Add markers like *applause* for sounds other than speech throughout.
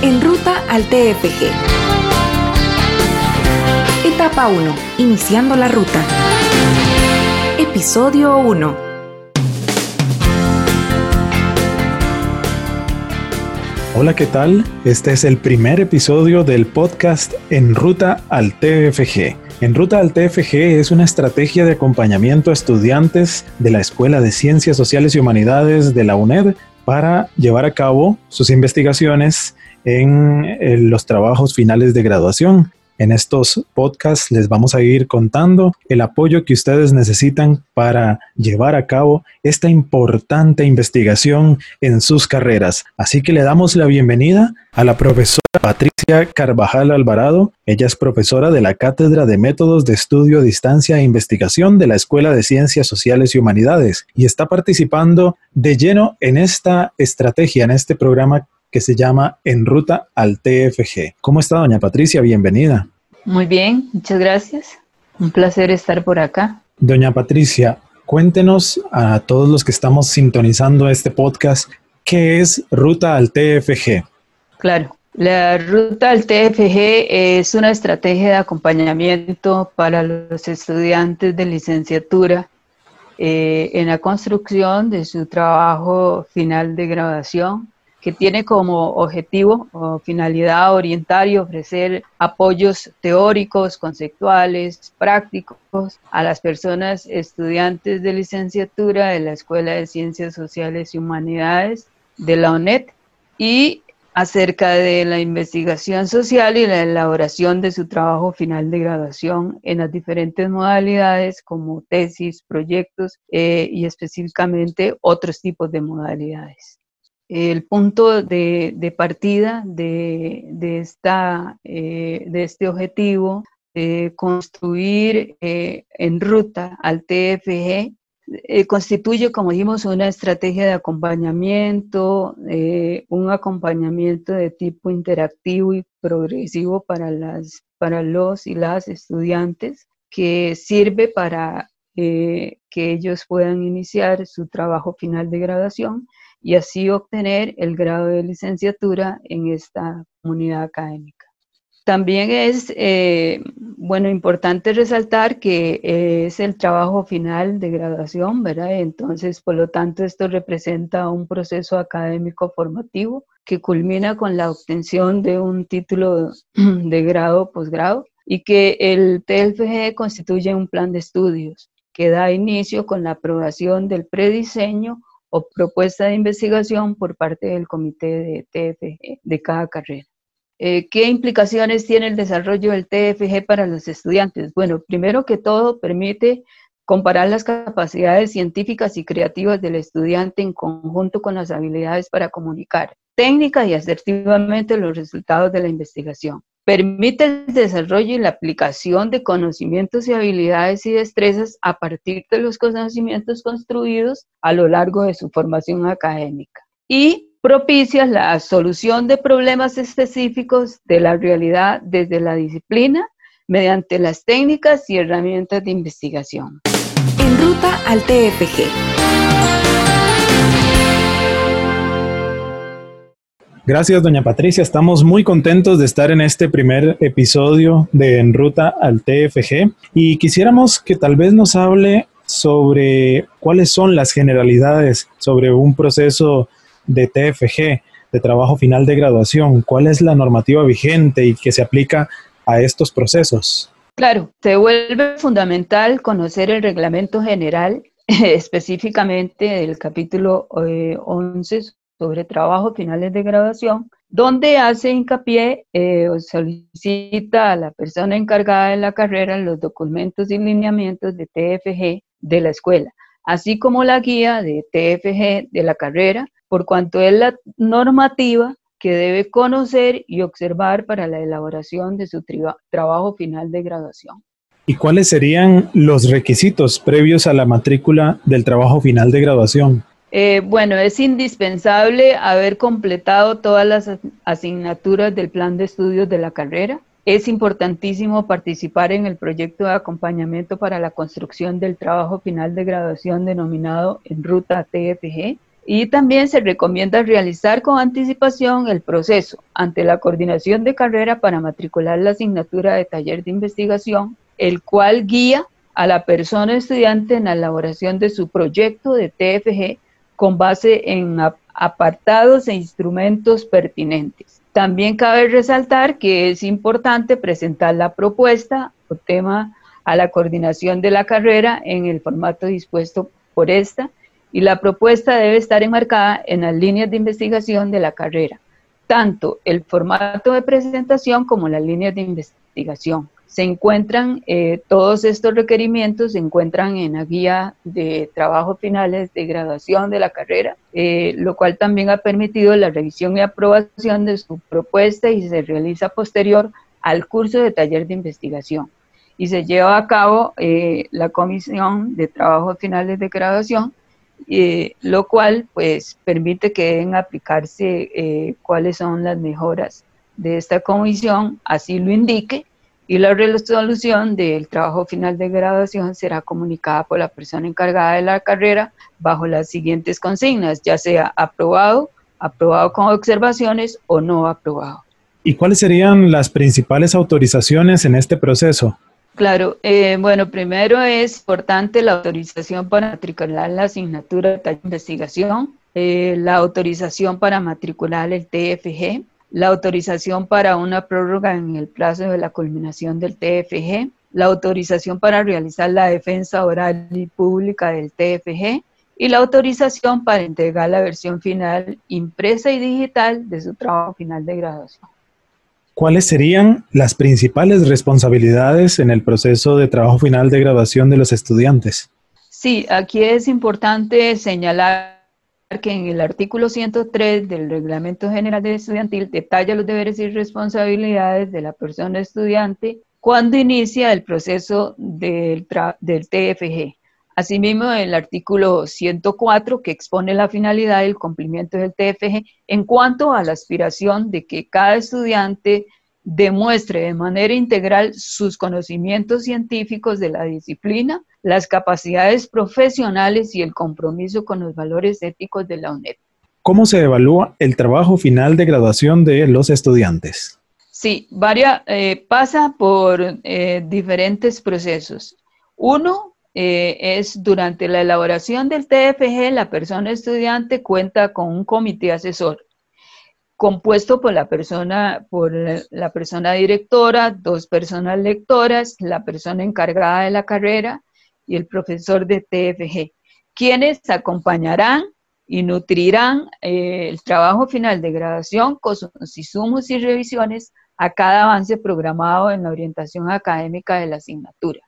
En ruta al TFG. Etapa 1. Iniciando la ruta. Episodio 1. Hola, ¿qué tal? Este es el primer episodio del podcast En Ruta al TFG. En Ruta al TFG es una estrategia de acompañamiento a estudiantes de la Escuela de Ciencias Sociales y Humanidades de la UNED para llevar a cabo sus investigaciones en, los trabajos finales de graduación. En estos podcasts les vamos a ir contando el apoyo que ustedes necesitan para llevar a cabo esta importante investigación en sus carreras. Así que le damos la bienvenida a la profesora Patricia Carvajal Alvarado. Ella es profesora de la Cátedra de Métodos de Estudio Distancia e Investigación de la Escuela de Ciencias Sociales y Humanidades y está participando de lleno en esta estrategia, en este programa que se llama En Ruta al TFG. ¿Cómo está, doña Patricia? Bienvenida. Muy bien, muchas gracias. Un placer estar por acá. Doña Patricia, cuéntenos a todos los que estamos sintonizando este podcast, ¿qué es Ruta al TFG? Claro, la Ruta al TFG es una estrategia de acompañamiento para los estudiantes de licenciatura eh, en la construcción de su trabajo final de graduación que tiene como objetivo o finalidad orientar y ofrecer apoyos teóricos, conceptuales, prácticos a las personas estudiantes de licenciatura de la Escuela de Ciencias Sociales y Humanidades de la ONET y acerca de la investigación social y la elaboración de su trabajo final de graduación en las diferentes modalidades como tesis, proyectos eh, y específicamente otros tipos de modalidades el punto de, partida eh, de este objetivo de construir eh, en ruta al TFG eh, constituye, como dijimos, una estrategia de acompañamiento, un acompañamiento de tipo interactivo y progresivo para, para los y las estudiantes que sirve para que ellos puedan iniciar su trabajo final de graduación y así obtener el grado de licenciatura en esta comunidad académica. También es, eh, bueno, importante resaltar que es el trabajo final de graduación, ¿verdad? Entonces, por lo tanto, esto representa un proceso académico formativo que culmina con la obtención de un título *clears throat* de grado posgrado y que el TFG constituye un plan de estudios que da inicio con la aprobación del prediseño o propuesta de investigación por parte del comité de TFG de cada carrera. Eh, ¿Qué implicaciones tiene el desarrollo del TFG para los estudiantes? Bueno, primero que todo, permite comparar las capacidades científicas y creativas del estudiante en conjunto con las habilidades para comunicar técnica y asertivamente los resultados de la investigación. Permite el desarrollo y la aplicación de conocimientos y habilidades y destrezas a partir de los conocimientos construidos a lo largo de su formación académica. Y propicia la solución de problemas específicos de la realidad desde la disciplina mediante las técnicas y herramientas de investigación. En ruta al TFG. Gracias, doña Patricia. Estamos muy contentos de estar en este primer episodio de En Ruta al TFG y quisiéramos que tal vez nos hable sobre cuáles son las generalidades sobre un proceso de TFG, de trabajo final de graduación, cuál es la normativa vigente y que se aplica a estos procesos. Claro, se vuelve fundamental conocer el reglamento general *laughs* específicamente del capítulo 11 eh, sobre trabajo finales de graduación, donde hace hincapié eh, o solicita a la persona encargada de la carrera los documentos y lineamientos de TFG de la escuela, así como la guía de TFG de la carrera, por cuanto es la normativa que debe conocer y observar para la elaboración de su trabajo final de graduación. ¿Y cuáles serían los requisitos previos a la matrícula del trabajo final de graduación? Eh, bueno, es indispensable haber completado todas las asignaturas del plan de estudios de la carrera. Es importantísimo participar en el proyecto de acompañamiento para la construcción del trabajo final de graduación denominado en ruta TFG. Y también se recomienda realizar con anticipación el proceso ante la coordinación de carrera para matricular la asignatura de taller de investigación, el cual guía a la persona estudiante en la elaboración de su proyecto de TFG con base en apartados e instrumentos pertinentes. También cabe resaltar que es importante presentar la propuesta o tema a la coordinación de la carrera en el formato dispuesto por esta y la propuesta debe estar enmarcada en las líneas de investigación de la carrera, tanto el formato de presentación como las líneas de investigación. Se encuentran, eh, todos estos requerimientos se encuentran en la guía de trabajos finales de graduación de la carrera, eh, lo cual también ha permitido la revisión y aprobación de su propuesta y se realiza posterior al curso de taller de investigación. Y se lleva a cabo eh, la comisión de trabajos finales de graduación lo cual pues permite que deben aplicarse cuáles son las mejoras de esta comisión, así lo indique, y la resolución del trabajo final de graduación será comunicada por la persona encargada de la carrera bajo las siguientes consignas, ya sea aprobado, aprobado con observaciones o no aprobado. ¿Y cuáles serían las principales autorizaciones en este proceso? Claro, eh, bueno, primero es importante la autorización para matricular la asignatura de investigación, eh, la autorización para matricular el TFG, la autorización para una prórroga en el plazo de la culminación del TFG, la autorización para realizar la defensa oral y pública del TFG y la autorización para entregar la versión final impresa y digital de su trabajo final de graduación. ¿Cuáles serían las principales responsabilidades en el proceso de trabajo final de graduación de los estudiantes? Sí, aquí es importante señalar que en el artículo 103 del Reglamento General de Estudiantil detalla los deberes y responsabilidades de la persona estudiante cuando inicia el proceso del, del TFG. Asimismo, el artículo 104 que expone la finalidad del cumplimiento del TFG en cuanto a la aspiración de que cada estudiante demuestre de manera integral sus conocimientos científicos de la disciplina, las capacidades profesionales y el compromiso con los valores éticos de la UNED. ¿Cómo se evalúa el trabajo final de graduación de los estudiantes? Sí, varia, eh, pasa por eh, diferentes procesos. Uno eh, es durante la elaboración del TFG, la persona estudiante cuenta con un comité asesor compuesto por la persona, por la persona directora, dos personas lectoras, la persona encargada de la carrera y el profesor de TFG, quienes acompañarán y nutrirán eh, el trabajo final de graduación con sus y revisiones a cada avance programado en la orientación académica de la asignatura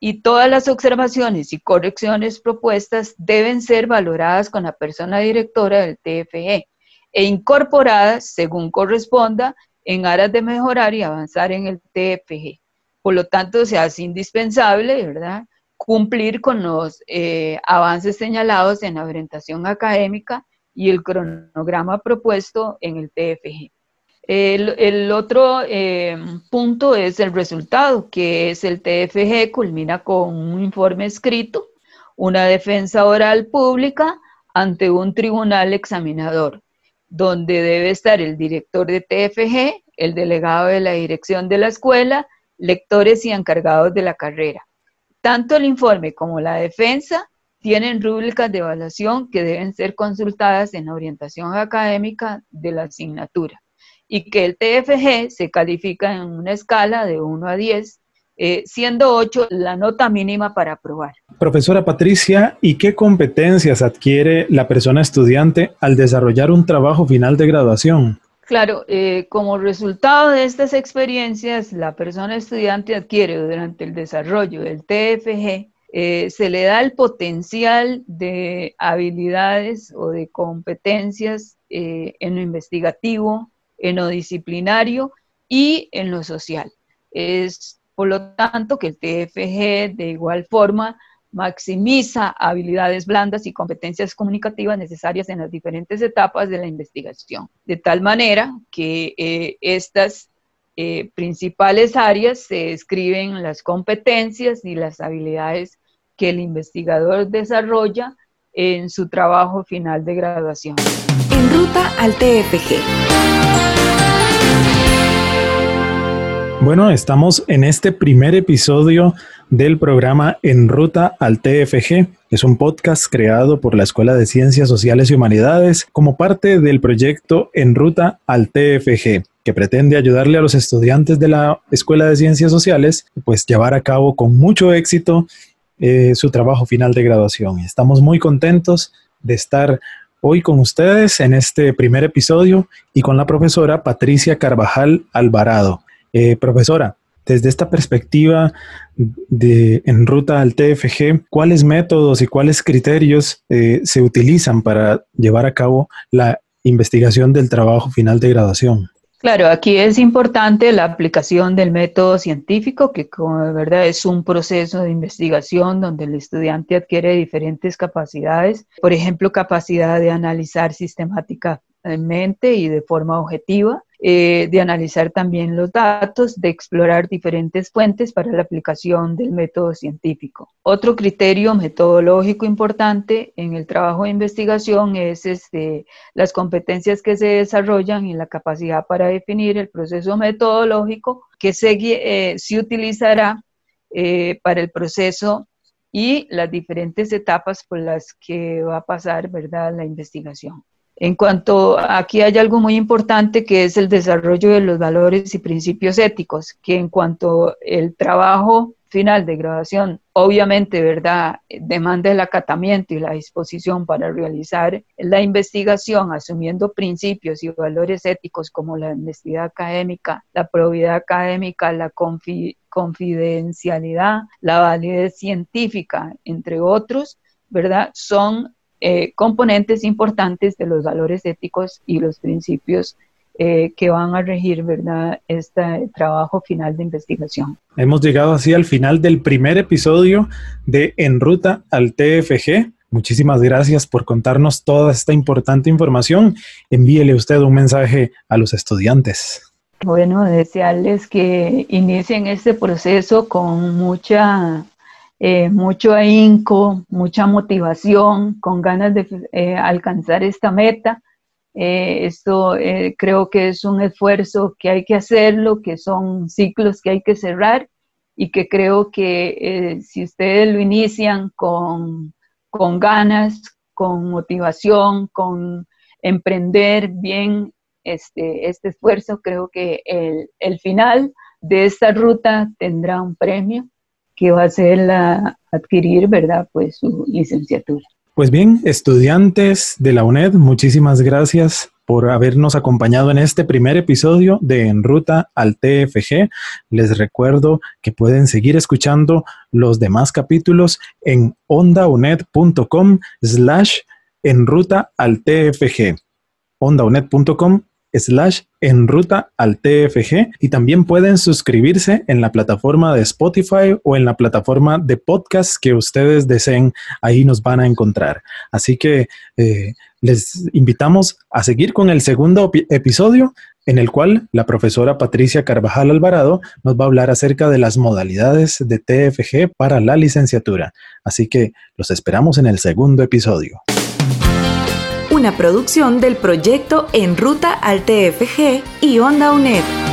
y todas las observaciones y correcciones propuestas deben ser valoradas con la persona directora del TFE e incorporadas según corresponda en aras de mejorar y avanzar en el TFG. Por lo tanto, se hace indispensable, ¿verdad?, cumplir con los eh, avances señalados en la orientación académica y el cronograma propuesto en el TFG. El, otro eh, punto es el resultado, que es el TFG, culmina con un informe escrito, una defensa oral pública ante un tribunal examinador, donde debe estar el director de TFG, el delegado de la dirección de la escuela, lectores y encargados de la carrera. Tanto el informe como la defensa tienen rúbricas de evaluación que deben ser consultadas en la orientación académica de la asignatura y que el TFG se califica en una escala de 1 a 10, eh, siendo 8 la nota mínima para aprobar. Profesora Patricia, ¿y qué competencias adquiere la persona estudiante al desarrollar un trabajo final de graduación? Claro, eh, como resultado de estas experiencias, la persona estudiante adquiere durante el desarrollo del TFG, eh, se le da el potencial de habilidades o de competencias en lo investigativo, en lo disciplinario y en lo social. Es por lo tanto que el TFG de igual forma maximiza habilidades blandas y competencias comunicativas necesarias en las diferentes etapas de la investigación, de tal manera que eh, estas eh, principales áreas se describen las competencias y las habilidades que el investigador desarrolla en su trabajo final de graduación. En ruta al TFG. Bueno, estamos en este primer episodio del programa En Ruta al TFG. Es un podcast creado por la Escuela de Ciencias Sociales y Humanidades como parte del proyecto En Ruta al TFG, que pretende ayudarle a los estudiantes de la Escuela de Ciencias Sociales, pues llevar a cabo con mucho éxito eh, su trabajo final de graduación. Estamos muy contentos de estar hoy con ustedes en este primer episodio y con la profesora Patricia Carvajal Alvarado. Eh, profesora, desde esta perspectiva de en ruta al TFG, ¿cuáles métodos y cuáles criterios eh, se utilizan para llevar a cabo la investigación del trabajo final de graduación? Claro, aquí es importante la aplicación del método científico, que como verdad es un proceso de investigación donde el estudiante adquiere diferentes capacidades, por ejemplo, capacidad de analizar sistemáticamente y de forma objetiva, eh, de analizar también los datos, de explorar diferentes fuentes para la aplicación del método científico. Otro criterio metodológico importante en el trabajo de investigación es este, las competencias que se desarrollan y la capacidad para definir el proceso metodológico que se, eh, se utilizará eh, para el proceso y las diferentes etapas por las que va a pasar ¿verdad? la investigación. En cuanto aquí hay algo muy importante que es el desarrollo de los valores y principios éticos, que en cuanto el trabajo final de graduación, obviamente, ¿verdad?, demanda el acatamiento y la disposición para realizar la investigación asumiendo principios y valores éticos como la honestidad académica, la probidad académica, la confidencialidad, la validez científica, entre otros, ¿verdad?, son eh, componentes importantes de los valores éticos y los principios eh, que van a regir ¿verdad? este trabajo final de investigación. Hemos llegado así al final del primer episodio de En Ruta al TFG. Muchísimas gracias por contarnos toda esta importante información. Envíele usted un mensaje a los estudiantes. Bueno, desearles que inicien este proceso con mucha eh, mucho ahínco, mucha motivación, con ganas de eh, alcanzar esta meta. Eh, esto creo que es un esfuerzo que hay que hacerlo, que son ciclos que hay que cerrar y que creo que si ustedes lo inician con, con ganas, con motivación, con emprender bien este, este esfuerzo, creo que el, el final de esta ruta tendrá un premio que va a ser la, adquirir, ¿verdad? Pues su licenciatura. Pues bien, estudiantes de la UNED, muchísimas gracias por habernos acompañado en este primer episodio de En Ruta al TFG. Les recuerdo que pueden seguir escuchando los demás capítulos en ondauned.com slash en ruta al TFG. ondaunet.com slash en ruta al TFG y también pueden suscribirse en la plataforma de Spotify o en la plataforma de podcast que ustedes deseen. Ahí nos van a encontrar. Así que eh, les invitamos a seguir con el segundo episodio en el cual la profesora Patricia Carvajal Alvarado nos va a hablar acerca de las modalidades de TFG para la licenciatura. Así que los esperamos en el segundo episodio una producción del proyecto En Ruta al TFG y Onda UNED.